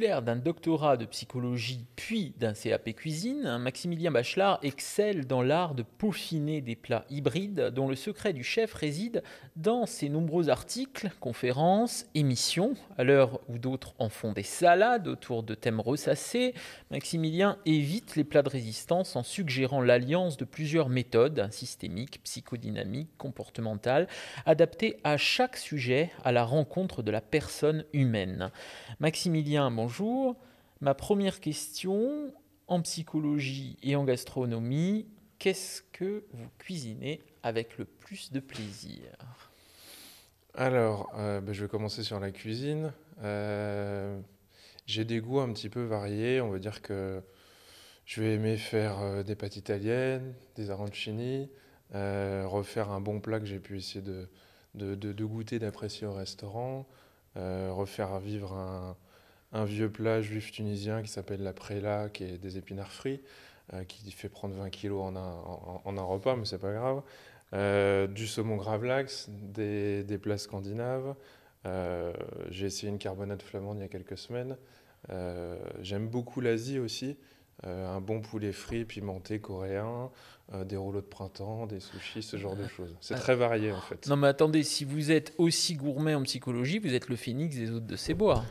D'un doctorat de psychologie puis d'un CAP cuisine, Maximilien Bachelard excelle dans l'art de peaufiner des plats hybrides dont le secret du chef réside dans ses nombreux articles, conférences, émissions. À l'heure où d'autres en font des salades autour de thèmes ressassés, Maximilien évite les plats de résistance en suggérant l'alliance de plusieurs méthodes systémiques, psychodynamiques, comportementales, adaptées à chaque sujet, à la rencontre de la personne humaine. Maximilien bonjour. Ma première question, en psychologie et en gastronomie, qu'est-ce que vous cuisinez avec le plus de plaisir? Alors, euh, ben, je vais commencer sur la cuisine. Euh, j'ai des goûts un petit peu variés. On va dire que je vais aimer faire euh, des pâtes italiennes, des arancini, refaire un bon plat que j'ai pu essayer de goûter, d'apprécier au restaurant, refaire vivre un, un vieux plat juif tunisien qui s'appelle la préla, qui est des épinards frits, euh, qui fait prendre 20 kilos en un, en, un repas, mais c'est pas grave. Euh, du saumon gravlax, des, des plats scandinaves. Euh, j'ai essayé une carbonate flamande il y a quelques semaines. J'aime beaucoup l'Asie aussi. Un bon poulet frit pimenté coréen, des rouleaux de printemps, des sushis, ce genre de choses. C'est très varié en fait. Non mais attendez, si vous êtes aussi gourmet en psychologie, vous êtes le phénix des autres de ces bois.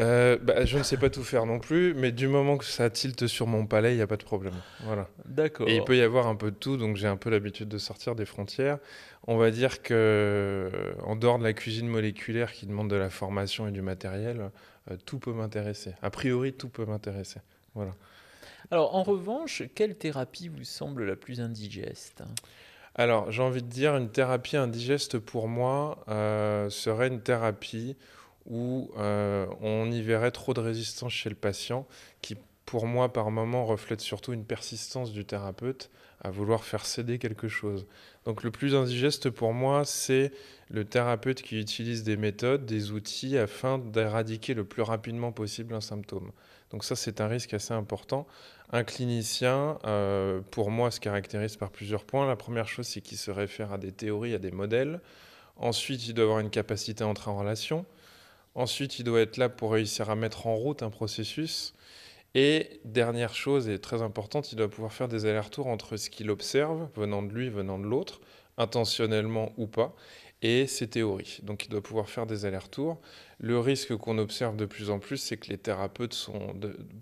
Euh, bah, je ne sais pas tout faire non plus, mais du moment que ça tilte sur mon palais, il n'y a pas de problème. Voilà. D'accord. Et il peut y avoir un peu de tout, donc j'ai un peu l'habitude de sortir des frontières. On va dire que, euh, en dehors de la cuisine moléculaire qui demande de la formation et du matériel, euh, tout peut m'intéresser. A priori, tout peut m'intéresser. Voilà. Alors, en revanche, quelle thérapie vous semble la plus indigeste? Alors, j'ai envie de dire, une thérapie indigeste pour moi serait une thérapie où euh, on y verrait trop de résistance chez le patient, qui pour moi par moment reflète surtout une persistance du thérapeute à vouloir faire céder quelque chose. Donc le plus indigeste pour moi, c'est le thérapeute qui utilise des méthodes, des outils afin d'éradiquer le plus rapidement possible un symptôme. Donc ça, c'est un risque assez important. Un clinicien, euh, pour moi, se caractérise par plusieurs points. La première chose, c'est qu'il se réfère à des théories, à des modèles. Ensuite, il doit avoir une capacité à entrer en relation. Ensuite, il doit être là pour réussir à mettre en route un processus. Et dernière chose, et très importante, il doit pouvoir faire des allers-retours entre ce qu'il observe, venant de lui, venant de l'autre, intentionnellement ou pas, et ses théories. Donc il doit pouvoir faire des allers-retours. Le risque qu'on observe de plus en plus, c'est que les thérapeutes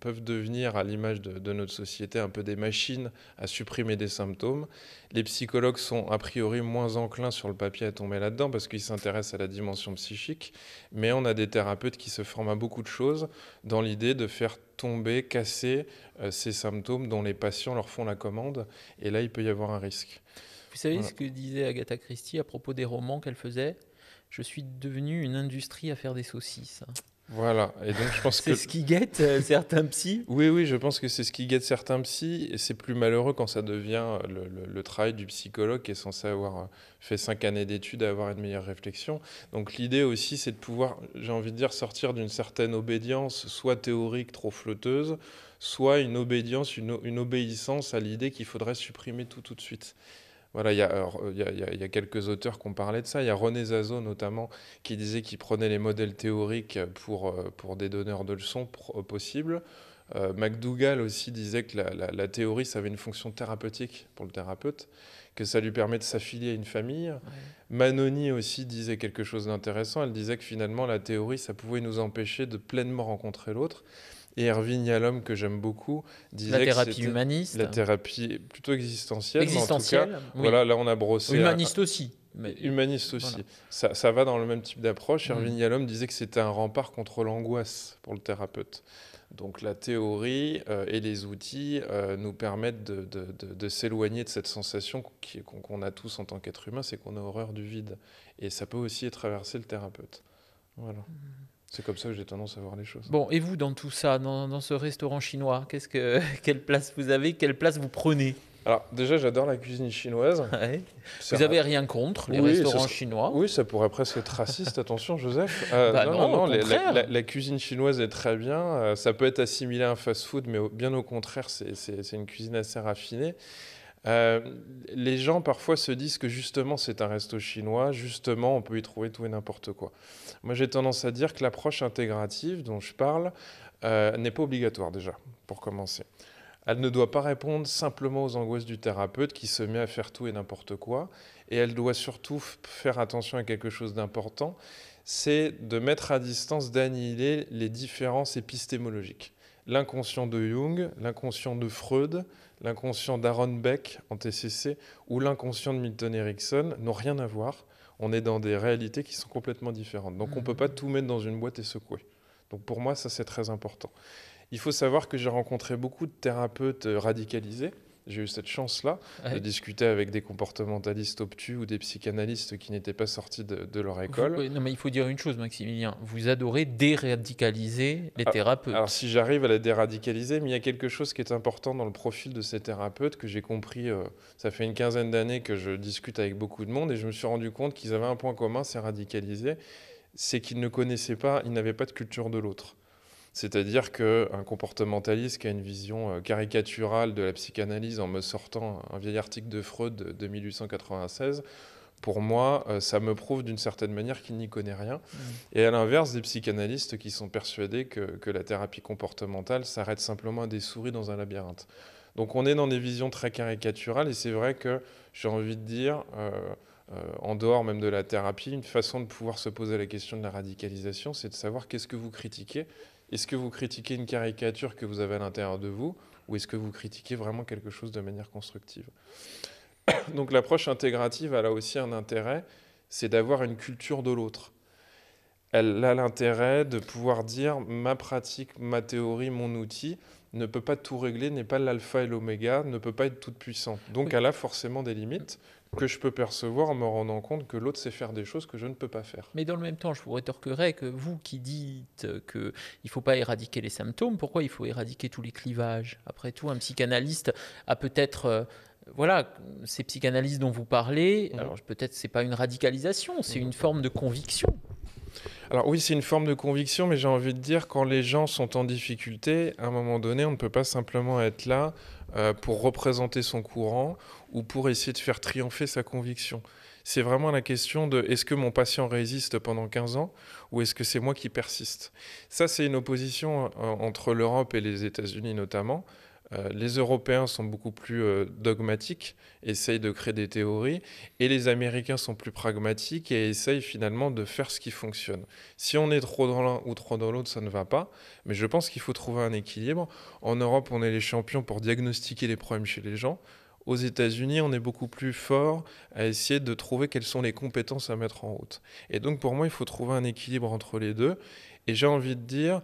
peuvent devenir, à l'image de, notre société, un peu des machines à supprimer des symptômes. Les psychologues sont a priori moins enclins sur le papier à tomber là-dedans parce qu'ils s'intéressent à la dimension psychique, mais on a des thérapeutes qui se forment à beaucoup de choses dans l'idée de faire tomber, casser euh, ces symptômes dont les patients leur font la commande, et là il peut y avoir un risque. Vous savez ce que disait Agatha Christie à propos des romans qu'elle faisait? Je suis devenue une industrie à faire des saucisses. Voilà, et donc je pense que... c'est ce qui guette euh, certains psys Oui, oui, je pense que c'est ce qui guette certains psys, et c'est plus malheureux quand ça devient le, le, travail du psychologue qui est censé avoir euh, fait cinq années d'études et avoir une meilleure réflexion. Donc l'idée aussi, c'est de pouvoir, j'ai envie de dire, sortir d'une certaine obédience, soit théorique, trop flotteuse, soit une obédience, une, une obéissance à l'idée qu'il faudrait supprimer tout tout de suite. Voilà, il y, a, quelques auteurs qui ont parlé de ça. Il y a René Zazo notamment qui disait qu'il prenait les modèles théoriques pour, euh, pour des donneurs de leçons euh, possibles. Euh, McDougall aussi disait que la, théorie, ça avait une fonction thérapeutique pour le thérapeute, que ça lui permet de s'affilier à une famille. Manoni aussi disait quelque chose d'intéressant. Elle disait que finalement, la théorie, ça pouvait nous empêcher de pleinement rencontrer l'autre. Et Erwin Yalom, que j'aime beaucoup, disait la thérapie humaniste. La thérapie plutôt existentielle. Existentielle. Voilà, là on a brossé. Humaniste aussi. Mais humaniste aussi. Ça, ça, va dans le même type d'approche. Mm. Erwin Yalom disait que c'était un rempart contre l'angoisse pour le thérapeute. Donc la théorie euh, et les outils euh, nous permettent de, de, de, s'éloigner de cette sensation qu'on a tous en tant qu'être humain, c'est qu'on a horreur du vide. Et ça peut aussi traverser le thérapeute. Voilà. Mm. C'est comme ça que j'ai tendance à voir les choses. Bon, et vous, dans tout ça, dans, ce restaurant chinois, qu'est-ce que, quelle place vous avez Quelle place vous prenez? Alors déjà, j'adore la cuisine chinoise. Vous n'avez rien contre les restaurants chinois? Oui, ça pourrait presque être raciste, attention Joseph. Euh, bah non, non, la, cuisine chinoise est très bien. Euh, ça peut être assimilé à un fast-food, mais bien au contraire, c'est une cuisine assez raffinée. Euh, les gens parfois se disent que justement c'est un resto chinois, justement on peut y trouver tout et n'importe quoi. Moi j'ai tendance à dire que l'approche intégrative dont je parle euh, n'est pas obligatoire déjà, pour commencer. Elle ne doit pas répondre simplement aux angoisses du thérapeute qui se met à faire tout et n'importe quoi, et elle doit surtout faire attention à quelque chose d'important, c'est de mettre à distance, d'annihiler les différences épistémologiques. L'inconscient de Jung, l'inconscient de Freud, l'inconscient d'Aaron Beck en TCC ou l'inconscient de Milton Erickson n'ont rien à voir. On est dans des réalités qui sont complètement différentes. Donc on ne peut pas tout mettre dans une boîte et secouer. Donc pour moi, ça c'est très important. Il faut savoir que j'ai rencontré beaucoup de thérapeutes radicalisés j'ai eu cette chance-là de discuter avec des comportementalistes obtus ou des psychanalystes qui n'étaient pas sortis de, leur école. non, mais il faut dire une chose, Maximilien. Vous adorez déradicaliser les ah, thérapeutes. Alors, si j'arrive à la déradicaliser, mais il y a quelque chose qui est important dans le profil de ces thérapeutes que j'ai compris. Euh, ça fait une quinzaine d'années que je discute avec beaucoup de monde et je me suis rendu compte qu'ils avaient un point commun, c'est radicaliser. C'est qu'ils ne connaissaient pas, ils n'avaient pas de culture de l'autre. C'est-à-dire qu'un comportementaliste qui a une vision euh, caricaturale de la psychanalyse en me sortant un vieil article de Freud de 1896, pour moi, euh, ça me prouve d'une certaine manière qu'il n'y connaît rien. Mmh. Et à l'inverse, des psychanalystes qui sont persuadés que, la thérapie comportementale s'arrête simplement à des souris dans un labyrinthe. Donc on est dans des visions très caricaturales et c'est vrai que j'ai envie de dire, euh, en dehors même de la thérapie, une façon de pouvoir se poser la question de la radicalisation, c'est de savoir qu'est-ce que vous critiquez est-ce que vous critiquez une caricature que vous avez à l'intérieur de vous ou est-ce que vous critiquez vraiment quelque chose de manière constructive? Donc l'approche intégrative, elle a aussi un intérêt, c'est d'avoir une culture de l'autre. Elle a l'intérêt de pouvoir dire ma pratique, ma théorie, mon outil ne peut pas tout régler, n'est pas l'alpha et l'oméga, ne peut pas être toute puissante. Donc elle a forcément des limites que je peux percevoir en me rendant compte que l'autre sait faire des choses que je ne peux pas faire. Mais dans le même temps, je vous rétorquerais que vous qui dites qu'il ne faut pas éradiquer les symptômes, pourquoi il faut éradiquer tous les clivages? Après tout, un psychanalyste a peut-être... Euh, voilà, ces psychanalystes dont vous parlez, mmh. alors peut-être c'est pas une radicalisation, c'est mmh. une forme de conviction. Alors oui, c'est une forme de conviction, mais j'ai envie de dire, quand les gens sont en difficulté, à un moment donné, on ne peut pas simplement être là euh, pour représenter son courant ou pour essayer de faire triompher sa conviction. C'est vraiment la question de est-ce que mon patient résiste pendant 15 ans ou est-ce que c'est moi qui persiste? Ça, c'est une opposition euh, entre l'Europe et les États-Unis notamment. Euh, les Européens sont beaucoup plus euh, dogmatiques, essayent de créer des théories, et les Américains sont plus pragmatiques et essayent finalement de faire ce qui fonctionne. Si on est trop dans l'un ou trop dans l'autre, ça ne va pas, mais je pense qu'il faut trouver un équilibre. En Europe, on est les champions pour diagnostiquer les problèmes chez les gens. Aux États-Unis, on est beaucoup plus fort à essayer de trouver quelles sont les compétences à mettre en route. Et donc pour moi, il faut trouver un équilibre entre les deux. Et j'ai envie de dire,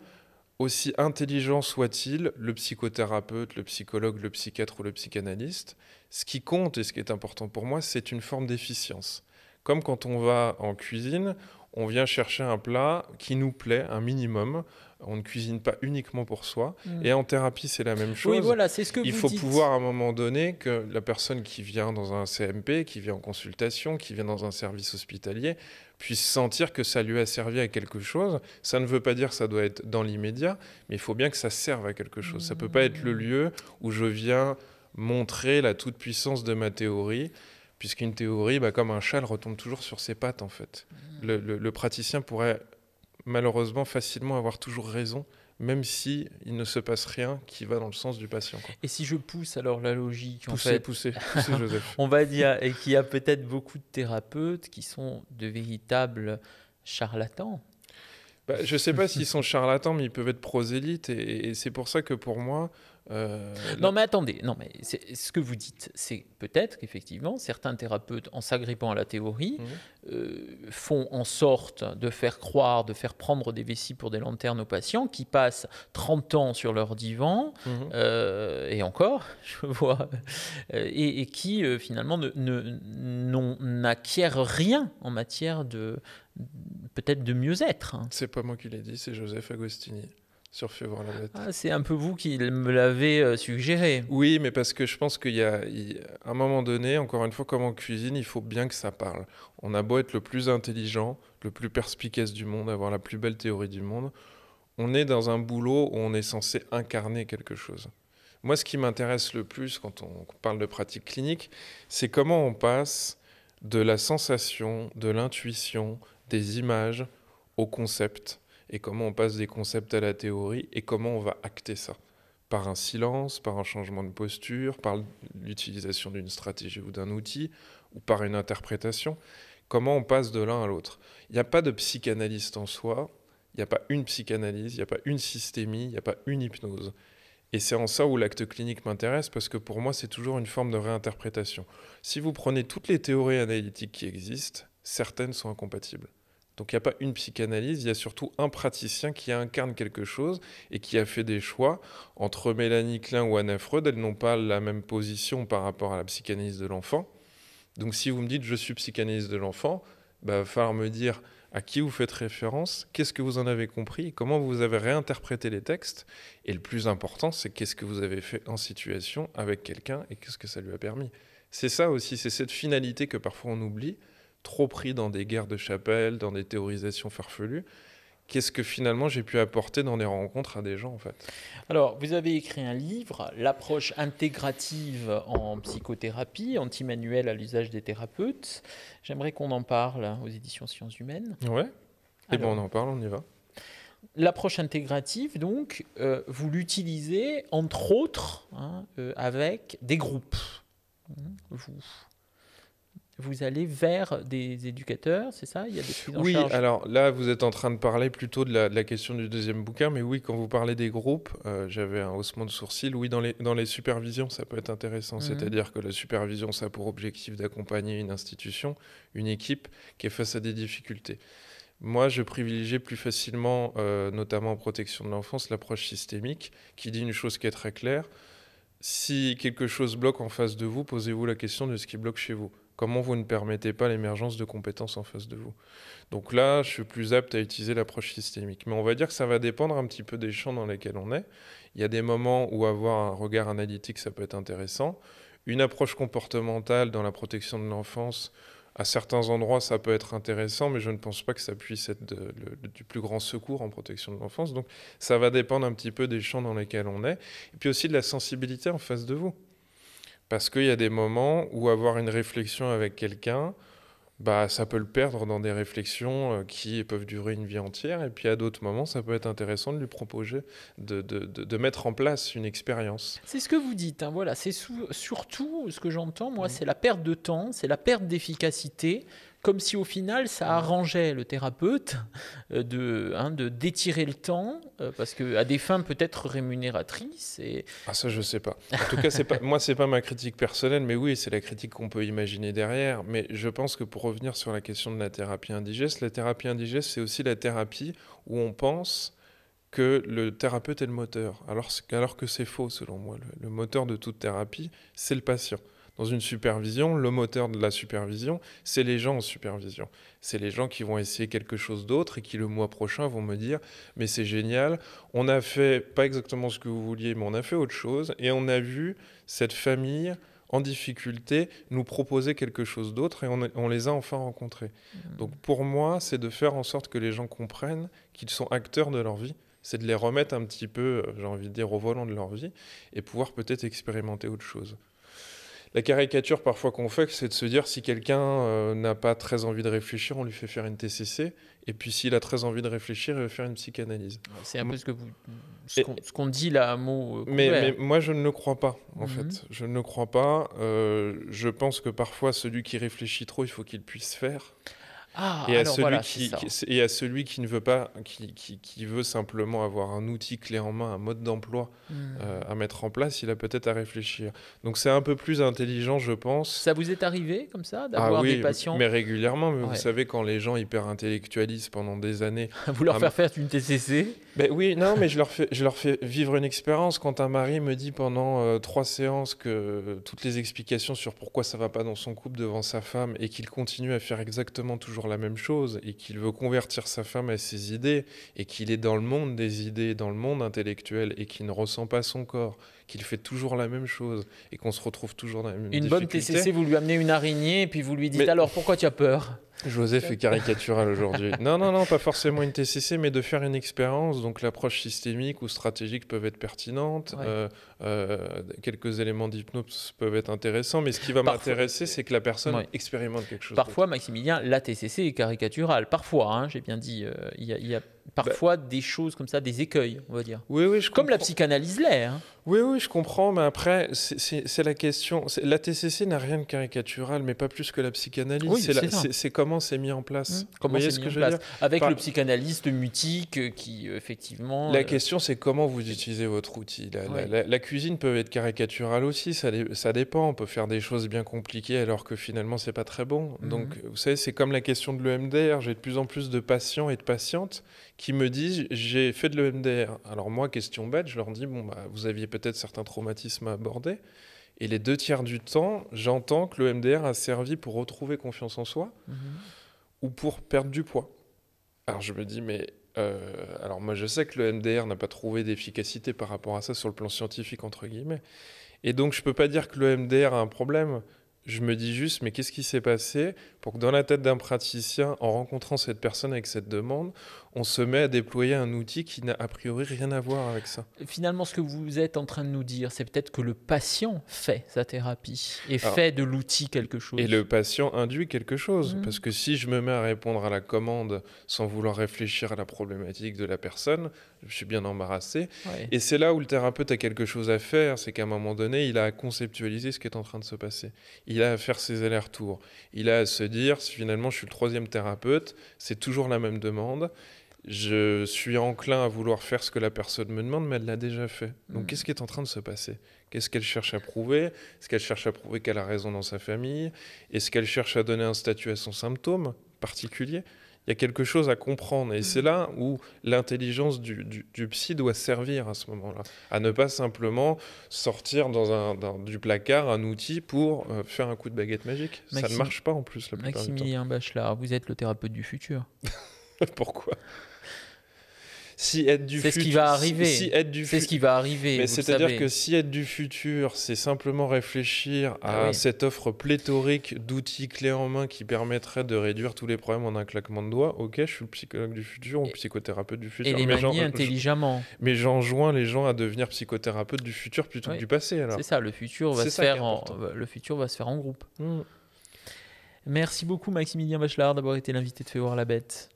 aussi intelligent soit-il, le psychothérapeute, le psychologue, le psychiatre ou le psychanalyste, ce qui compte et ce qui est important pour moi, c'est une forme d'efficience. Comme quand on va en cuisine, on vient chercher un plat qui nous plaît, un minimum. On ne cuisine pas uniquement pour soi. Mm. Et en thérapie, c'est la même chose. Oui, voilà, c'est ce que Il faut pouvoir à un moment donné que la personne qui vient dans un CMP, qui vient en consultation, qui vient dans un service hospitalier, puisse sentir que ça lui a servi à quelque chose. Ça ne veut pas dire que ça doit être dans l'immédiat, mais il faut bien que ça serve à quelque chose. Ça ne peut pas être le lieu où je viens montrer la toute-puissance de ma théorie, puisqu'une théorie, bah, comme un châle, retombe toujours sur ses pattes, en fait. le praticien pourrait malheureusement facilement avoir toujours raison même si il ne se passe rien qui va dans le sens du patient. Et si je pousse alors la logique, poussez, en fait, poussez, poussez Joseph. on va dire et qu'il y a peut-être beaucoup de thérapeutes qui sont de véritables charlatans. Bah, je ne sais pas s'ils sont charlatans, mais ils peuvent être prosélytes, et c'est pour ça que pour moi, euh, non, mais attendez, non, mais ce que vous dites, c'est peut-être qu'effectivement, certains thérapeutes, en s'agrippant à la théorie, mhm. euh, font en sorte de faire croire, de faire prendre des vessies pour des lanternes aux patients qui passent 30 ans sur leur divan, mhm. euh, et encore, je vois, et, qui finalement n'acquièrent rien en matière de peut-être de mieux-être. Hein. C'est pas moi qui l'ai dit, c'est Joseph Agostini sur Fais voir la bête. Ah, c'est un peu vous qui me l'avez euh, suggéré. Oui, mais parce que je pense qu'il y a, un moment donné, encore une fois, comme en cuisine, il faut bien que ça parle. On a beau être le plus intelligent, le plus perspicace du monde, avoir la plus belle théorie du monde, on est dans un boulot où on est censé incarner quelque chose. Moi, ce qui m'intéresse le plus quand on parle de pratique clinique, c'est comment on passe de la sensation, de l'intuition, des images au concept, et comment on passe des concepts à la théorie, et comment on va acter ça. Par un silence, par un changement de posture, par l'utilisation d'une stratégie ou d'un outil, ou par une interprétation. Comment on passe de l'un à l'autre. Il n'y a pas de psychanalyste en soi, il n'y a pas une psychanalyse, il n'y a pas une systémie, il n'y a pas une hypnose. Et c'est en ça où l'acte clinique m'intéresse, parce que pour moi, c'est toujours une forme de réinterprétation. Si vous prenez toutes les théories analytiques qui existent, certaines sont incompatibles. Donc il n'y a pas une psychanalyse, il y a surtout un praticien qui incarne quelque chose et qui a fait des choix. Entre Mélanie Klein ou Anna Freud, elles n'ont pas la même position par rapport à la psychanalyse de l'enfant. Donc si vous me dites je suis psychanalyste de l'enfant, il bah, va falloir me dire à qui vous faites référence, qu'est-ce que vous en avez compris, comment vous avez réinterprété les textes, et le plus important, c'est qu'est-ce que vous avez fait en situation avec quelqu'un et qu'est-ce que ça lui a permis. C'est ça aussi, c'est cette finalité que parfois on oublie, trop pris dans des guerres de chapelle, dans des théorisations farfelues, qu'est-ce que finalement j'ai pu apporter dans des rencontres à des gens en fait? Alors, vous avez écrit un livre, L'approche intégrative en psychothérapie, anti-manuel à l'usage des thérapeutes. J'aimerais qu'on en parle aux éditions Sciences Humaines. Ouais. Et eh bon, on en parle, on y va. L'approche intégrative, donc, euh, vous l'utilisez entre autres hein, euh, avec des groupes. Vous, vous allez vers des éducateurs, c'est ça? Il y a des prises en oui, alors là, vous êtes en train de parler plutôt de la, question du deuxième bouquin, mais oui, quand vous parlez des groupes, euh, j'avais un haussement de sourcil. Oui, dans les, dans les supervisions, ça peut être intéressant. Mhm. C'est-à-dire que la supervision, ça a pour objectif d'accompagner une institution, une équipe qui est face à des difficultés. Moi, je privilégie plus facilement, euh, notamment en protection de l'enfance, l'approche systémique, qui dit une chose qui est très claire. Si quelque chose bloque en face de vous, posez-vous la question de ce qui bloque chez vous. Comment vous ne permettez pas l'émergence de compétences en face de vous Donc là, je suis plus apte à utiliser l'approche systémique. Mais on va dire que ça va dépendre un petit peu des champs dans lesquels on est. Il y a des moments où avoir un regard analytique, ça peut être intéressant. Une approche comportementale dans la protection de l'enfance, à certains endroits, ça peut être intéressant, mais je ne pense pas que ça puisse être du plus grand secours en protection de l'enfance. Donc ça va dépendre un petit peu des champs dans lesquels on est, et puis aussi de la sensibilité en face de vous. Parce qu'il y a des moments où avoir une réflexion avec quelqu'un, bah, ça peut le perdre dans des réflexions euh, qui peuvent durer une vie entière. Et puis à d'autres moments, ça peut être intéressant de lui proposer de, de, de, mettre en place une expérience. C'est ce que vous dites. Hein, voilà, c'est surtout ce que j'entends, moi, mmh. c'est la perte de temps, c'est la perte d'efficacité comme si au final ça arrangeait le thérapeute euh, de hein, de d'étirer le temps euh, parce que à des fins peut-être rémunératrices et ah ça je sais pas. En tout cas c'est pas moi c'est pas ma critique personnelle mais oui c'est la critique qu'on peut imaginer derrière. Mais je pense que pour revenir sur la question de la thérapie indigeste la thérapie indigeste c'est aussi la thérapie où on pense que le thérapeute est le moteur. Alors alors que c'est faux selon moi. Le moteur de toute thérapie c'est le patient dans une supervision, le moteur de la supervision, c'est les gens en supervision. C'est les gens qui vont essayer quelque chose d'autre et qui le mois prochain vont me dire mais c'est génial, on a fait pas exactement ce que vous vouliez, mais on a fait autre chose et on a vu cette famille en difficulté nous proposer quelque chose d'autre et on, les a enfin rencontrés. Mmh. Donc pour moi, c'est de faire en sorte que les gens comprennent qu'ils sont acteurs de leur vie c'est de les remettre un petit peu, euh, j'ai envie de dire, au volant de leur vie et pouvoir peut-être expérimenter autre chose la caricature parfois qu'on fait, c'est de se dire si quelqu'un euh, n'a pas très envie de réfléchir, on lui fait faire une TCC. Et puis s'il a très envie de réfléchir, il va faire une psychanalyse. C'est un peu ce que vous, ce qu'on dit là à mot. Euh, mais, moi je ne le crois pas en mhm. fait. Je ne le crois pas. Euh, je pense que parfois celui qui réfléchit trop, il faut qu'il puisse faire. Ah, et, à celui qui, et à celui qui ne veut pas, qui, qui, veut simplement avoir un outil clé en main, un mode d'emploi hmm. euh, à mettre en place, il a peut-être à réfléchir. Donc c'est un peu plus intelligent, je pense. Ça vous est arrivé comme ça d'avoir ah oui, des patients Mais régulièrement, mais vous savez quand les gens hyper intellectualisent pendant des années. vous leur faire faire une TCC ben oui, non, mais je leur fais, je leur fais vivre une expérience. Quand un mari me dit pendant euh, trois séances que toutes les explications sur pourquoi ça va pas dans son couple devant sa femme et qu'il continue à faire exactement toujours la même chose et qu'il veut convertir sa femme à ses idées et qu'il est dans le monde des idées, dans le monde intellectuel et qu'il ne ressent pas son corps, qu'il fait toujours la même chose et qu'on se retrouve toujours dans la même Une bonne TCC, vous lui amenez une araignée et puis vous lui dites alors pourquoi tu as peur? Joseph est caricatural aujourd'hui. Non, non, non, pas forcément une TCC, mais de faire une expérience. Donc l'approche systémique ou stratégique peuvent être pertinentes. Euh, euh, quelques éléments d'hypnose peuvent être intéressants. Mais ce qui va m'intéresser, c'est que la personne expérimente quelque chose. Parfois, Maximilien, la TCC est caricaturale. Parfois, hein, j'ai bien dit, euh, il y, a parfois des choses comme ça, des écueils, on va dire. Oui, oui, je Comme la psychanalyse l'est. Hein. Oui, oui, je comprends, mais après, c'est la question. La TCC n'a rien de caricatural, mais pas plus que la psychanalyse. Oui, c'est comment c'est mis en place. Mmh. Comment c'est mis en place Avec le psychanalyste mutique euh, qui, euh, effectivement. La euh, question, c'est comment vous utilisez votre outil. La, cuisine peut être caricaturale aussi, ça, ça, dépend. On peut faire des choses bien compliquées alors que finalement, c'est pas très bon. Mmh. Donc, vous savez, c'est comme la question de l'EMDR. J'ai de plus en plus de patients et de patientes qui me disent j'ai fait de l'EMDR. Alors moi, question bête, je leur dis bon bah vous aviez peut-être certains traumatismes à aborder. Et les deux tiers du temps, j'entends que l'EMDR a servi pour retrouver confiance en soi mhm. ou pour perdre du poids. Alors je me dis mais euh, alors moi je sais que le MDR n'a pas trouvé d'efficacité par rapport à ça sur le plan scientifique entre guillemets. Et donc je peux pas dire que le MDR a un problème je me dis juste, mais qu'est-ce qui s'est passé? Pour que dans la tête d'un praticien, en rencontrant cette personne avec cette demande, on se met à déployer un outil qui n'a a priori rien à voir avec ça Finalement, ce que vous êtes en train de nous dire, c'est peut-être que le patient fait sa thérapie et fait de l'outil quelque chose. Et le patient induit quelque chose. Mmh. Parce que si je me mets à répondre à la commande sans vouloir réfléchir à la problématique de la personne, je suis bien embarrassé. Et c'est là où le thérapeute a quelque chose à faire, c'est qu'à un moment donné, il a à conceptualiser ce qui est en train de se passer. Il a à faire ses allers-retours. Il a à se dire, finalement je suis le troisième thérapeute, c'est toujours la même demande. Je suis enclin à vouloir faire ce que la personne me demande, mais elle l'a déjà fait. Donc hmm. qu'est-ce qui est en train de se passer? Qu'est-ce qu'elle cherche à prouver? Est-ce qu'elle cherche à prouver qu'elle a raison dans sa famille? Est-ce qu'elle cherche à donner un statut à son symptôme particulier? Il y a quelque chose à comprendre. Et c'est mm. là où l'intelligence du, du, psy doit servir à ce moment-là. À ne pas simplement sortir dans un, du placard un outil pour euh, faire un coup de baguette magique. ça ne marche pas en plus la plupart Maximilien. Bachelard, vous êtes le thérapeute du futur. Pourquoi? Si être du c'est ce qui va arriver. Si, c'est ce qui va arriver. Mais c'est-à-dire que si être du futur, c'est simplement réfléchir à ah cette offre pléthorique d'outils clés en main qui permettrait de réduire tous les problèmes en un claquement de doigts, ok, je suis le psychologue du futur ou psychothérapeute du futur. Et les manier intelligemment. mais j'enjoins les gens à devenir psychothérapeute du futur plutôt que du passé. C'est ça, le futur va se faire en, le futur va se faire en groupe. Hmm. Merci beaucoup Maximilien Bachelard d'avoir été l'invité de Fais voir la bête.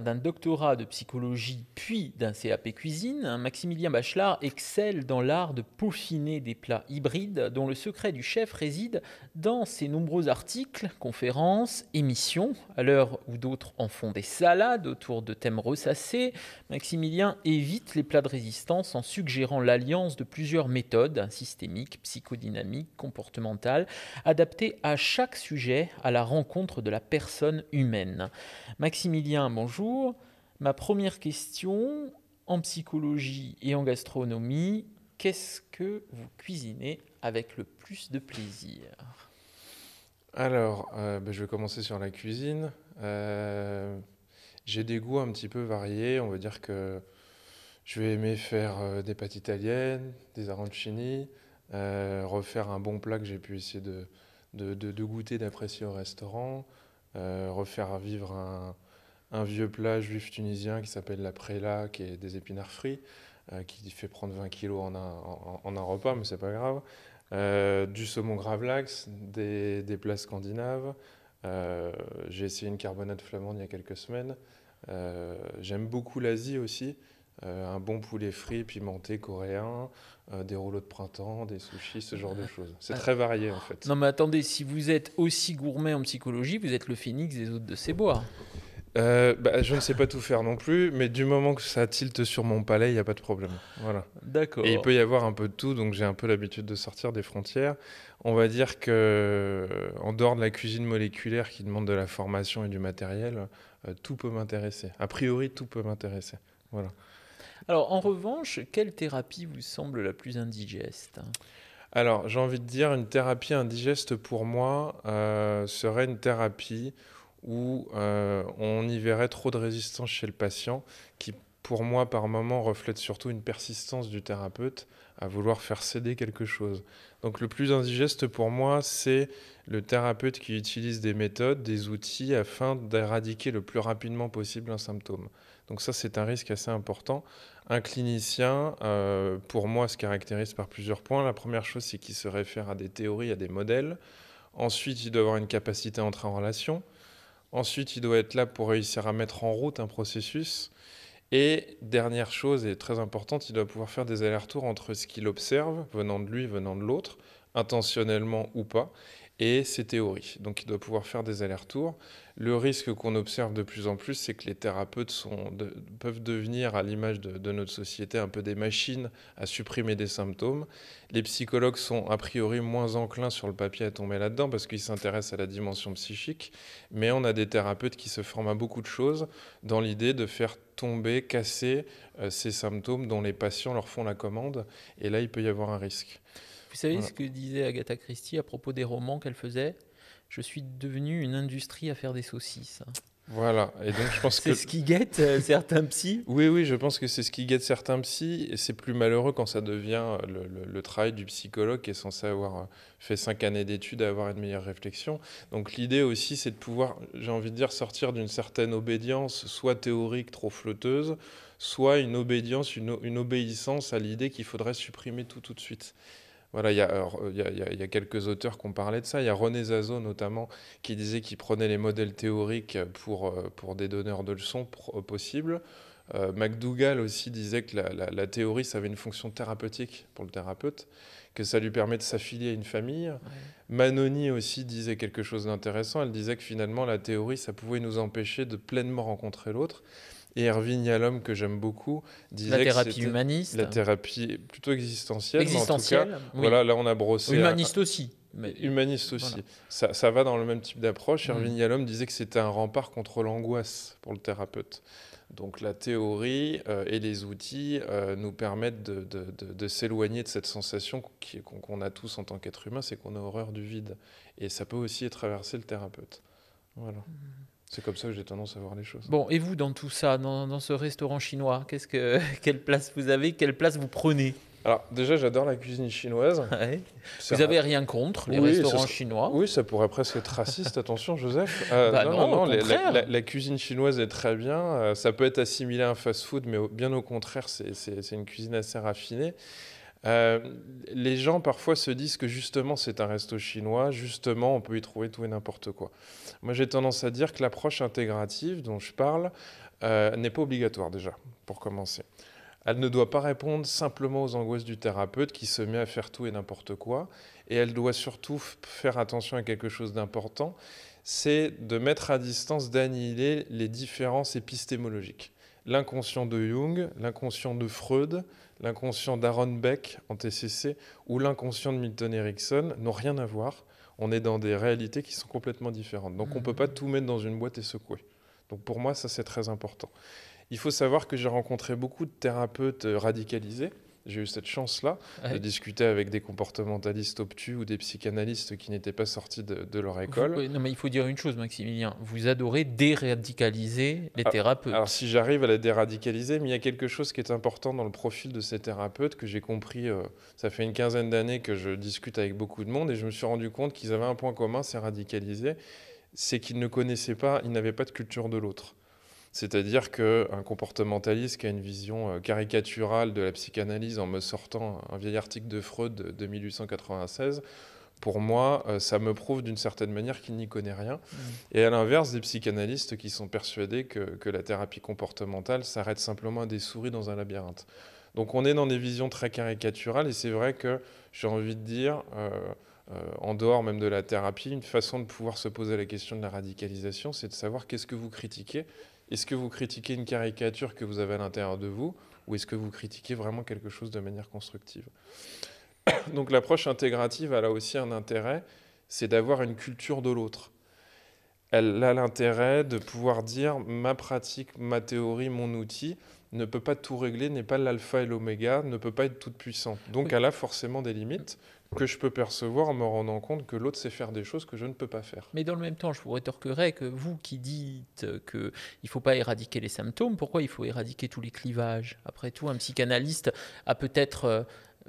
D'un doctorat de psychologie puis d'un CAP cuisine, Maximilien Bachelard excelle dans l'art de peaufiner des plats hybrides dont le secret du chef réside dans ses nombreux articles, conférences, émissions. À l'heure où d'autres en font des salades autour de thèmes ressassés, Maximilien évite les plats de résistance en suggérant l'alliance de plusieurs méthodes systémiques, psychodynamiques, comportementales, adaptées à chaque sujet, à la rencontre de la personne humaine. Maximilien bonjour. Ma première question, en psychologie et en gastronomie, qu'est-ce que vous cuisinez avec le plus de plaisir? Alors, euh, ben, je vais commencer sur la cuisine. Euh, j'ai des goûts un petit peu variés. On va dire que je vais aimer faire euh, des pâtes italiennes, des arancini, refaire un bon plat que j'ai pu essayer de, goûter, d'apprécier au restaurant, refaire vivre un, un vieux plat juif tunisien qui s'appelle la préla, qui est des épinards frits, euh, qui fait prendre 20 kilos en un, en, un repas, mais c'est pas grave. Euh, du saumon gravlax, des, des plats scandinaves. Euh, j'ai essayé une carbonate flamande il y a quelques semaines. J'aime beaucoup l'Asie aussi. un bon poulet frit pimenté coréen, des rouleaux de printemps, des sushis, ce genre de choses. C'est très varié en fait. Non mais attendez, si vous êtes aussi gourmet en psychologie, vous êtes le phénix des hôtes de ces bois. Euh, bah, je ne sais pas tout faire non plus, mais du moment que ça tilte sur mon palais, il n'y a pas de problème. Voilà. D'accord. Et il peut y avoir un peu de tout, donc j'ai un peu l'habitude de sortir des frontières. On va dire que, en dehors de la cuisine moléculaire qui demande de la formation et du matériel, euh, tout peut m'intéresser. A priori, tout peut m'intéresser. Voilà. Alors, en revanche, quelle thérapie vous semble la plus indigeste? Alors, j'ai envie de dire, une thérapie indigeste pour moi euh, serait une thérapie où euh, on y verrait trop de résistance chez le patient, qui pour moi par moment reflète surtout une persistance du thérapeute à vouloir faire céder quelque chose. Donc le plus indigeste pour moi, c'est le thérapeute qui utilise des méthodes, des outils afin d'éradiquer le plus rapidement possible un symptôme. Donc ça, c'est un risque assez important. Un clinicien, euh, pour moi, se caractérise par plusieurs points. La première chose, c'est qu'il se réfère à des théories, à des modèles. Ensuite, il doit avoir une capacité à entrer en relation. Ensuite, il doit être là pour réussir à mettre en route un processus. Et dernière chose, et très importante, il doit pouvoir faire des allers-retours entre ce qu'il observe, venant de lui, venant de l'autre, intentionnellement ou pas, et ses théories. Donc il doit pouvoir faire des allers-retours. Le risque qu'on observe de plus en plus, c'est que les thérapeutes peuvent devenir, à l'image de, notre société, un peu des machines à supprimer des symptômes. Les psychologues sont a priori moins enclins sur le papier à tomber là-dedans parce qu'ils s'intéressent à la dimension psychique, mais on a des thérapeutes qui se forment à beaucoup de choses dans l'idée de faire tomber, casser euh, ces symptômes dont les patients leur font la commande, et là il peut y avoir un risque. Vous savez ce que disait Agatha Christie à propos des romans qu'elle faisait? Je suis devenue une industrie à faire des saucisses. Voilà, et donc je pense que... C'est ce qui guette euh, certains psys Oui, oui, je pense que c'est ce qui guette certains psys, et c'est plus malheureux quand ça devient le, le, travail du psychologue qui est censé avoir euh, fait cinq années d'études et avoir une meilleure réflexion. Donc l'idée aussi, c'est de pouvoir, j'ai envie de dire, sortir d'une certaine obédience, soit théorique, trop flotteuse, soit une obédience, une, une obéissance à l'idée qu'il faudrait supprimer tout tout de suite. Voilà, il y, a, quelques auteurs qui ont parlé de ça. Il y a René Zazo notamment qui disait qu'il prenait les modèles théoriques pour, euh, pour des donneurs de leçons euh, possibles. Euh, McDougall aussi disait que la, théorie, ça avait une fonction thérapeutique pour le thérapeute, que ça lui permet de s'affilier à une famille. Manoni aussi disait quelque chose d'intéressant. Elle disait que finalement, la théorie, ça pouvait nous empêcher de pleinement rencontrer l'autre. Et Erwin Yalom, que j'aime beaucoup, disait la thérapie humaniste, la thérapie plutôt existentielle. Existentielle. Voilà, là on a brossé. Humaniste aussi. Mais humaniste aussi. Ça, ça, va dans le même type d'approche. Mm. Erwin Yalom disait que c'était un rempart contre l'angoisse pour le thérapeute. Donc la théorie euh, et les outils euh, nous permettent de, de, de, s'éloigner de cette sensation qu'on a tous en tant qu'être humain, c'est qu'on a horreur du vide. Et ça peut aussi traverser le thérapeute. Voilà. Mm. C'est comme ça que j'ai tendance à voir les choses. Bon, et vous, dans tout ça, dans, ce restaurant chinois, qu'est-ce que, quelle place vous avez Quelle place vous prenez? Alors déjà, j'adore la cuisine chinoise. Vous n'avez rien contre les restaurants chinois? Oui, ça pourrait presque être raciste, attention Joseph. Euh, bah non, non, la, cuisine chinoise est très bien. Euh, ça peut être assimilé à un fast-food, mais bien au contraire, c'est une cuisine assez raffinée. Euh, les gens parfois se disent que justement c'est un resto chinois, justement on peut y trouver tout et n'importe quoi. Moi j'ai tendance à dire que l'approche intégrative dont je parle euh, n'est pas obligatoire déjà, pour commencer. Elle ne doit pas répondre simplement aux angoisses du thérapeute qui se met à faire tout et n'importe quoi, et elle doit surtout faire attention à quelque chose d'important, c'est de mettre à distance, d'annihiler les différences épistémologiques. L'inconscient de Jung, l'inconscient de Freud, l'inconscient d'Aaron Beck en TCC ou l'inconscient de Milton Erickson n'ont rien à voir. On est dans des réalités qui sont complètement différentes. Donc on ne peut pas tout mettre dans une boîte et secouer. Donc pour moi, ça c'est très important. Il faut savoir que j'ai rencontré beaucoup de thérapeutes radicalisés j'ai eu cette chance-là de discuter avec des comportementalistes obtus ou des psychanalystes qui n'étaient pas sortis de, leur école. non, mais il faut dire une chose, Maximilien. Vous adorez déradicaliser les ah, thérapeutes. Alors, si j'arrive à les déradicaliser, mais il y a quelque chose qui est important dans le profil de ces thérapeutes que j'ai compris. Euh, ça fait une quinzaine d'années que je discute avec beaucoup de monde et je me suis rendu compte qu'ils avaient un point commun, c'est radicaliser. C'est qu'ils ne connaissaient pas, ils n'avaient pas de culture de l'autre. C'est-à-dire qu'un comportementaliste qui a une vision euh, caricaturale de la psychanalyse en me sortant un vieil article de Freud de 1896, pour moi, euh, ça me prouve d'une certaine manière qu'il n'y connaît rien. Mmh. Et à l'inverse, des psychanalystes qui sont persuadés que, la thérapie comportementale s'arrête simplement à des souris dans un labyrinthe. Donc on est dans des visions très caricaturales et c'est vrai que j'ai envie de dire, euh, en dehors même de la thérapie, une façon de pouvoir se poser la question de la radicalisation, c'est de savoir qu'est-ce que vous critiquez est-ce que vous critiquez une caricature que vous avez à l'intérieur de vous ou est-ce que vous critiquez vraiment quelque chose de manière constructive? Donc l'approche intégrative, elle a aussi un intérêt, c'est d'avoir une culture de l'autre. Elle a l'intérêt de pouvoir dire ma pratique, ma théorie, mon outil ne peut pas tout régler, n'est pas l'alpha et l'oméga, ne peut pas être toute puissante. Donc elle a forcément des limites que je peux percevoir en me rendant compte que l'autre sait faire des choses que je ne peux pas faire. Mais dans le même temps, je vous rétorquerai que vous qui dites qu'il ne faut pas éradiquer les symptômes, pourquoi il faut éradiquer tous les clivages? Après tout, un psychanalyste a peut-être... Euh,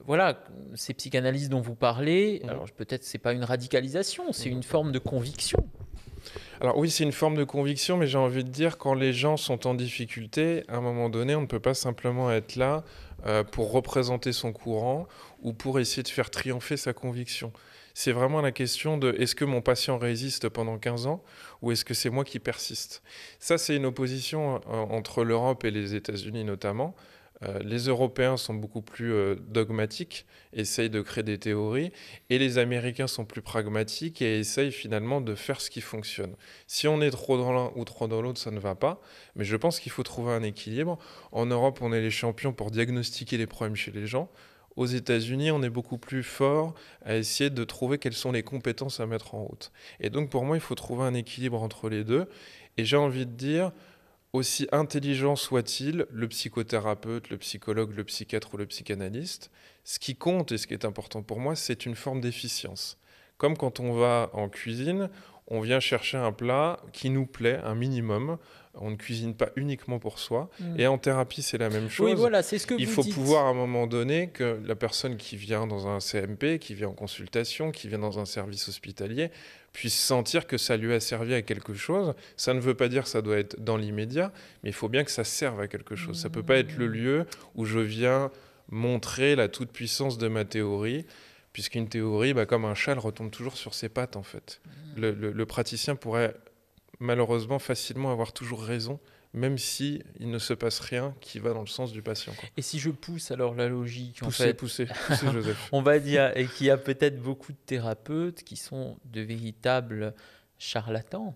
voilà, ces psychanalystes dont vous parlez, mhm. alors peut-être c'est pas une radicalisation, c'est une forme de conviction. Alors oui, c'est une forme de conviction, mais j'ai envie de dire, quand les gens sont en difficulté, à un moment donné, on ne peut pas simplement être là euh, pour représenter son courant ou pour essayer de faire triompher sa conviction. C'est vraiment la question de est-ce que mon patient résiste pendant 15 ans ou est-ce que c'est moi qui persiste? Ça, c'est une opposition euh, entre l'Europe et les États-Unis notamment. Euh, les Européens sont beaucoup plus euh, dogmatiques, essayent de créer des théories, et les Américains sont plus pragmatiques et essayent finalement de faire ce qui fonctionne. Si on est trop dans l'un ou trop dans l'autre, ça ne va pas, mais je pense qu'il faut trouver un équilibre. En Europe, on est les champions pour diagnostiquer les problèmes chez les gens. Aux États-Unis, on est beaucoup plus fort à essayer de trouver quelles sont les compétences à mettre en route. Et donc pour moi, il faut trouver un équilibre entre les deux. Et j'ai envie de dire, aussi intelligent soit-il, le psychothérapeute, le psychologue, le psychiatre ou le psychanalyste, ce qui compte et ce qui est important pour moi, c'est une forme d'efficience. Comme quand on va en cuisine, on vient chercher un plat qui nous plaît, un minimum. On ne cuisine pas uniquement pour soi. Mm. Et en thérapie, c'est la même chose. Oui, voilà, c'est ce que Il faut pouvoir à un moment donné que la personne qui vient dans un CMP, qui vient en consultation, qui vient dans un service hospitalier, puisse sentir que ça lui a servi à quelque chose. Ça ne veut pas dire que ça doit être dans l'immédiat, mais il faut bien que ça serve à quelque chose. Ça ne peut pas être le lieu où je viens montrer la toute-puissance de ma théorie, puisqu'une théorie, bah, comme un chat, elle retombe toujours sur ses pattes, en fait. Mmh. le praticien pourrait malheureusement facilement avoir toujours raison même si il ne se passe rien qui va dans le sens du patient. Et si je pousse alors la logique, poussez, en fait, poussez, poussez Joseph. on va dire et qu'il y a peut-être beaucoup de thérapeutes qui sont de véritables charlatans.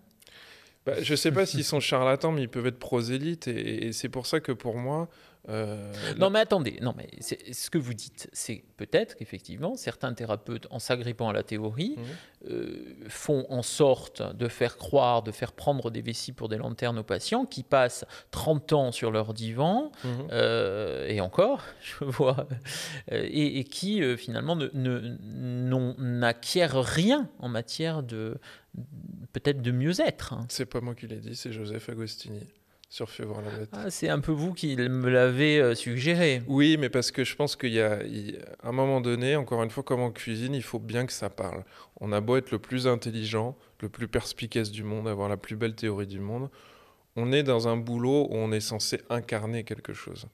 Bah, je ne sais pas s'ils sont charlatans, mais ils peuvent être prosélytes, et c'est pour ça que pour moi, euh, non, mais attendez, non, mais ce que vous dites, c'est peut-être qu'effectivement, certains thérapeutes, en s'agrippant à la théorie, mhm. euh, font en sorte de faire croire, de faire prendre des vessies pour des lanternes aux patients qui passent 30 ans sur leur divan, mhm. euh, et encore, je vois, et, qui finalement n'acquièrent rien en matière de peut-être de mieux-être. Hein. C'est pas moi qui l'ai dit, c'est Joseph Agostini sur la bête. Ah, c'est un peu vous qui me l'avez euh, suggéré. Oui, mais parce que je pense qu'il y a, un moment donné, encore une fois, comme en cuisine, il faut bien que ça parle. On a beau être le plus intelligent, le plus perspicace du monde, avoir la plus belle théorie du monde, on est dans un boulot où on est censé incarner quelque chose.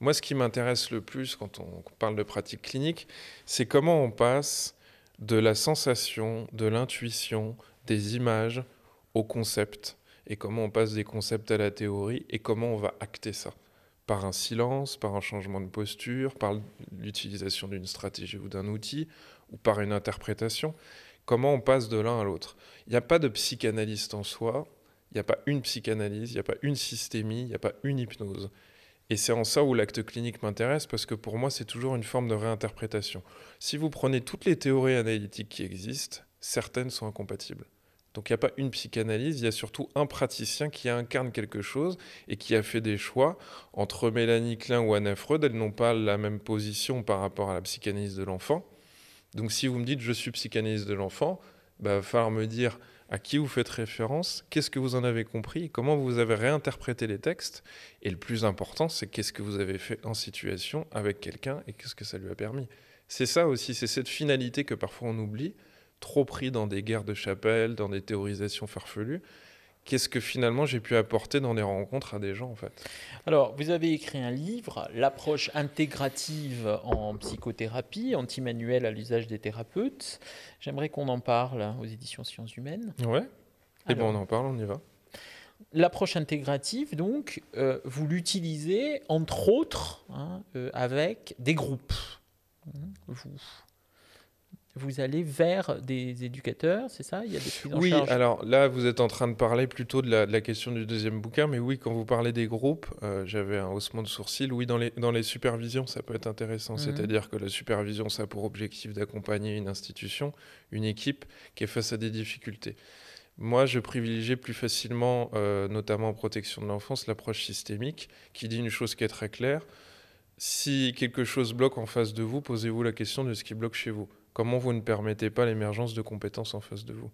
Moi, ce qui m'intéresse le plus quand on parle de pratique clinique, c'est comment on passe de la sensation, de l'intuition, des images au concept et comment on passe des concepts à la théorie et comment on va acter ça. Par un silence, par un changement de posture, par l'utilisation d'une stratégie ou d'un outil, ou par une interprétation. Comment on passe de l'un à l'autre. Il n'y a pas de psychanalyste en soi, il n'y a pas une psychanalyse, il n'y a pas une systémie, il n'y a pas une hypnose. Et c'est en ça où l'acte clinique m'intéresse, parce que pour moi, c'est toujours une forme de réinterprétation. Si vous prenez toutes les théories analytiques qui existent, certaines sont incompatibles. Donc il n'y a pas une psychanalyse, il y a surtout un praticien qui incarne quelque chose et qui a fait des choix. Entre Mélanie Klein ou Anna Freud, elles n'ont pas la même position par rapport à la psychanalyse de l'enfant. Donc si vous me dites je suis psychanalyste de l'enfant, il bah, va falloir me dire à qui vous faites référence, qu'est-ce que vous en avez compris, comment vous avez réinterprété les textes. Et le plus important, c'est qu'est-ce que vous avez fait en situation avec quelqu'un et qu'est-ce que ça lui a permis. C'est ça aussi, c'est cette finalité que parfois on oublie trop pris dans des guerres de chapelle, dans des théorisations farfelues. Qu'est-ce que finalement j'ai pu apporter dans les rencontres à des gens en fait? Alors, vous avez écrit un livre, L'approche intégrative en psychothérapie, anti-manuel à l'usage des thérapeutes. J'aimerais qu'on en parle aux éditions Sciences Humaines. Ouais. Et eh bien on en parle, on y va. L'approche intégrative, donc, euh, vous l'utilisez entre autres hein, euh, avec des groupes. Vous vous allez vers des éducateurs, c'est ça? Il y a des prises en oui, alors là, vous êtes en train de parler plutôt de la, question du deuxième bouquin, mais oui, quand vous parlez des groupes, euh, j'avais un haussement de sourcil. Oui, dans les, dans les supervisions, ça peut être intéressant. Mhm. C'est-à-dire que la supervision, ça a pour objectif d'accompagner une institution, une équipe qui est face à des difficultés. Moi, je privilégie plus facilement, euh, notamment en protection de l'enfance, l'approche systémique qui dit une chose qui est très claire. Si quelque chose bloque en face de vous, posez-vous la question de ce qui bloque chez vous. Comment vous ne permettez pas l'émergence de compétences en face de vous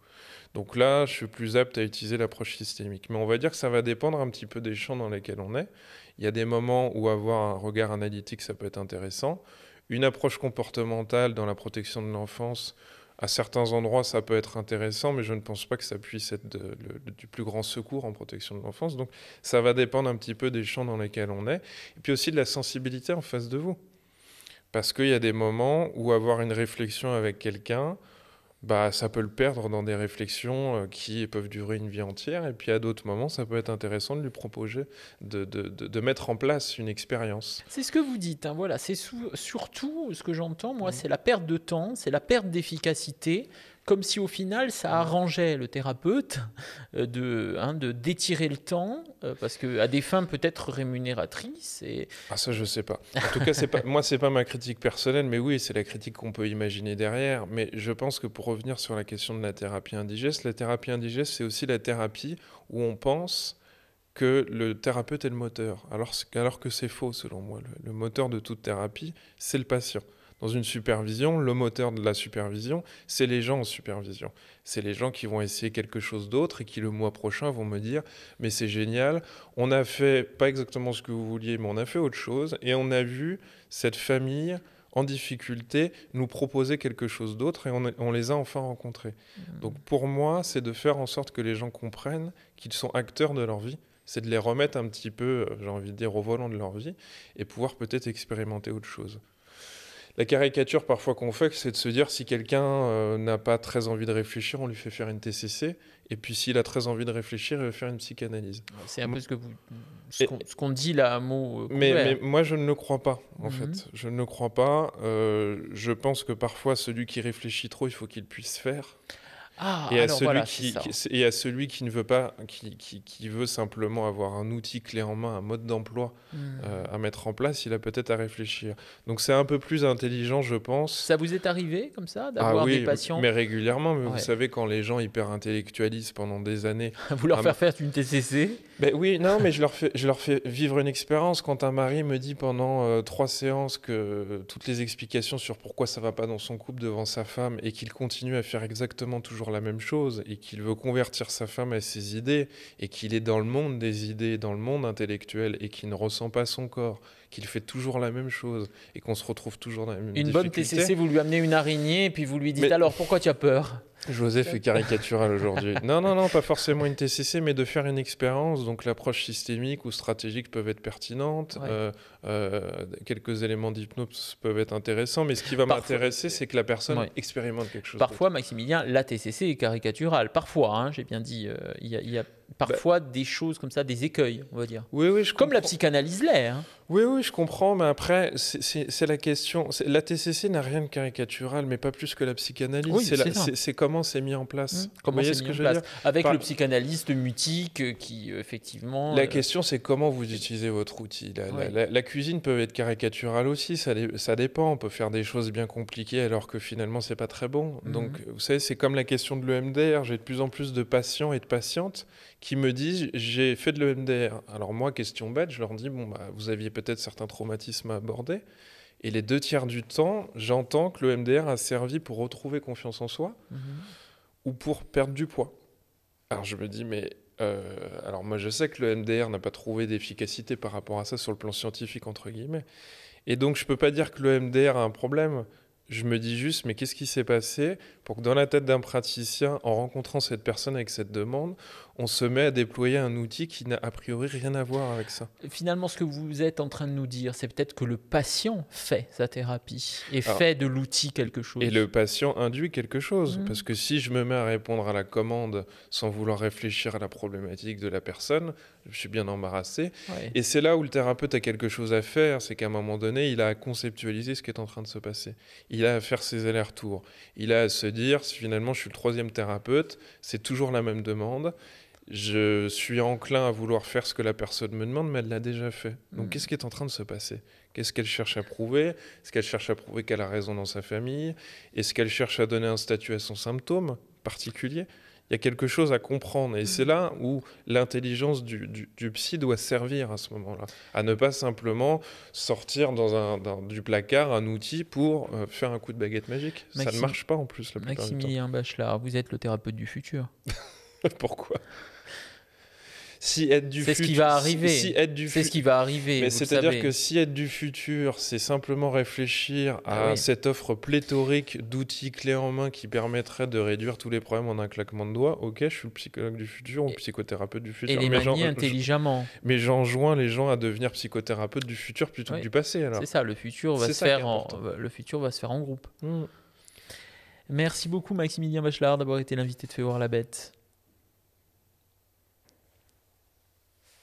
Donc là, je suis plus apte à utiliser l'approche systémique. Mais on va dire que ça va dépendre un petit peu des champs dans lesquels on est. Il y a des moments où avoir un regard analytique, ça peut être intéressant. Une approche comportementale dans la protection de l'enfance, à certains endroits, ça peut être intéressant, mais je ne pense pas que ça puisse être du plus grand secours en protection de l'enfance. Donc ça va dépendre un petit peu des champs dans lesquels on est, et puis aussi de la sensibilité en face de vous. Parce qu'il y a des moments où avoir une réflexion avec quelqu'un, bah, ça peut le perdre dans des réflexions euh, qui peuvent durer une vie entière. Et puis à d'autres moments, ça peut être intéressant de lui proposer de, de, de, mettre en place une expérience. C'est ce que vous dites. Hein, voilà, c'est surtout ce que j'entends, moi, mmh. c'est la perte de temps, c'est la perte d'efficacité comme si au final ça arrangeait le thérapeute euh, de, hein, de d'étirer le temps, euh, parce que à des fins peut-être rémunératrices. Ah ça je sais pas. En tout cas c'est pas moi c'est pas ma critique personnelle, mais oui c'est la critique qu'on peut imaginer derrière. Mais je pense que pour revenir sur la question de la thérapie indigeste, la thérapie indigeste c'est aussi la thérapie où on pense que le thérapeute est le moteur, alors, alors que c'est faux selon moi. le moteur de toute thérapie, c'est le patient dans une supervision, le moteur de la supervision, c'est les gens en supervision. C'est les gens qui vont essayer quelque chose d'autre et qui le mois prochain vont me dire mais c'est génial, on a fait pas exactement ce que vous vouliez, mais on a fait autre chose et on a vu cette famille en difficulté nous proposer quelque chose d'autre et on, les a enfin rencontrés. Mmh. Donc pour moi, c'est de faire en sorte que les gens comprennent qu'ils sont acteurs de leur vie c'est de les remettre un petit peu, j'ai envie de dire, au volant de leur vie et pouvoir peut-être expérimenter autre chose la caricature parfois qu'on fait, c'est de se dire si quelqu'un euh, n'a pas très envie de réfléchir, on lui fait faire une TCC. Et puis s'il a très envie de réfléchir, il va faire une psychanalyse. C'est un peu ce que vous, ce qu'on dit là à mot. Euh, mais, mais, moi je ne le crois pas en mhm. fait. Je ne le crois pas. Euh, je pense que parfois celui qui réfléchit trop, il faut qu'il puisse faire. Ah, et, à celui qui, et à celui qui ne veut pas, qui, qui, veut simplement avoir un outil clé en main, un mode d'emploi hmm. euh, à mettre en place, il a peut-être à réfléchir. Donc c'est un peu plus intelligent, je pense. Ça vous est arrivé comme ça, d'avoir ah oui, des patients Mais régulièrement, mais vous savez, quand les gens hyper intellectualisent pendant des années. vous leur faire faire une TCC ben Oui, non, mais je leur, fais, je leur fais vivre une expérience. Quand un mari me dit pendant euh, trois séances que toutes les explications sur pourquoi ça va pas dans son couple devant sa femme et qu'il continue à faire exactement toujours la même chose et qu'il veut convertir sa femme à ses idées et qu'il est dans le monde des idées, dans le monde intellectuel et qu'il ne ressent pas son corps, qu'il fait toujours la même chose et qu'on se retrouve toujours dans la même Une bonne TCC, vous lui amenez une araignée et puis vous lui dites alors pourquoi tu as peur? Joseph est caricatural aujourd'hui. Non, non, non, pas forcément une TCC, mais de faire une expérience. Donc l'approche systémique ou stratégique peuvent être pertinentes. Euh, euh, quelques éléments d'hypnose peuvent être intéressants, mais ce qui va m'intéresser, c'est que la personne expérimente quelque chose. Parfois, Maximilien, la TCC est caricaturale. Parfois, hein, j'ai bien dit, euh, il y, a parfois bah des choses comme ça, des écueils, on va dire. Oui, oui, je Comme la psychanalyse l'est. Hein. Oui, oui, je comprends, mais après, c'est la question. La TCC n'a rien de caricatural, mais pas plus que la psychanalyse. Oui, c'est comment c'est mis en place. Mmh. Comment c'est mis en place Avec le psychanalyste mutique euh, qui, euh, effectivement. La euh, question, c'est comment vous utilisez votre outil. La, cuisine peut être caricaturale aussi, ça, ça, dépend. On peut faire des choses bien compliquées alors que finalement, c'est pas très bon. Mmh. Donc, vous savez, c'est comme la question de l'EMDR. J'ai de plus en plus de patients et de patientes qui me disent j'ai fait de l'EMDR. Alors moi, question bête, je leur dis bon bah vous aviez peut-être certains traumatismes à aborder. Et les deux tiers du temps, j'entends que l'EMDR a servi pour retrouver confiance en soi mhm. ou pour perdre du poids. Alors je me dis mais euh, alors moi je sais que le MDR n'a pas trouvé d'efficacité par rapport à ça sur le plan scientifique entre guillemets. Et donc je peux pas dire que le MDR a un problème. Je me dis juste, mais qu'est-ce qui s'est passé pour que dans la tête d'un praticien, en rencontrant cette personne avec cette demande, on se met à déployer un outil qui n'a a priori rien à voir avec ça. Finalement, ce que vous êtes en train de nous dire, c'est peut-être que le patient fait sa thérapie et fait de l'outil quelque chose. Et le patient induit quelque chose. Mmh. Parce que si je me mets à répondre à la commande sans vouloir réfléchir à la problématique de la personne, je suis bien embarrassé. Et c'est là où le thérapeute a quelque chose à faire, c'est qu'à un moment donné, il a à conceptualiser ce qui est en train de se passer. Il a à faire ses allers-retours. Il a à se dire, si finalement je suis le troisième thérapeute, c'est toujours la même demande. Je suis enclin à vouloir faire ce que la personne me demande, mais elle l'a déjà fait. Donc, mm. qu'est-ce qui est en train de se passer? Qu'est-ce qu'elle cherche à prouver? Est-ce qu'elle cherche à prouver qu'elle a raison dans sa famille? Est-ce qu'elle cherche à donner un statut à son symptôme particulier? Il y a quelque chose à comprendre. Et c'est là où l'intelligence du, du, psy doit servir à ce moment-là. À ne pas simplement sortir dans un, du placard un outil pour euh, faire un coup de baguette magique. ça ne marche pas en plus la Maximilien Bachelard, vous êtes le thérapeute du futur. Pourquoi? Si être du c'est ce qui va arriver. c'est ce qui va arriver. Mais c'est-à-dire que si être du futur, c'est simplement réfléchir à ah cette offre pléthorique d'outils clés en main qui permettrait de réduire tous les problèmes en un claquement de doigts, ok, je suis le psychologue du futur ou le psychothérapeute du futur. Et les manier intelligemment. Mais j'enjoins les gens à devenir psychothérapeute du futur plutôt que du passé. C'est ça, le futur va se faire en, le futur va se faire en groupe. Hmm. Merci beaucoup Maximilien Bachelard d'avoir été l'invité de Fait voir la bête.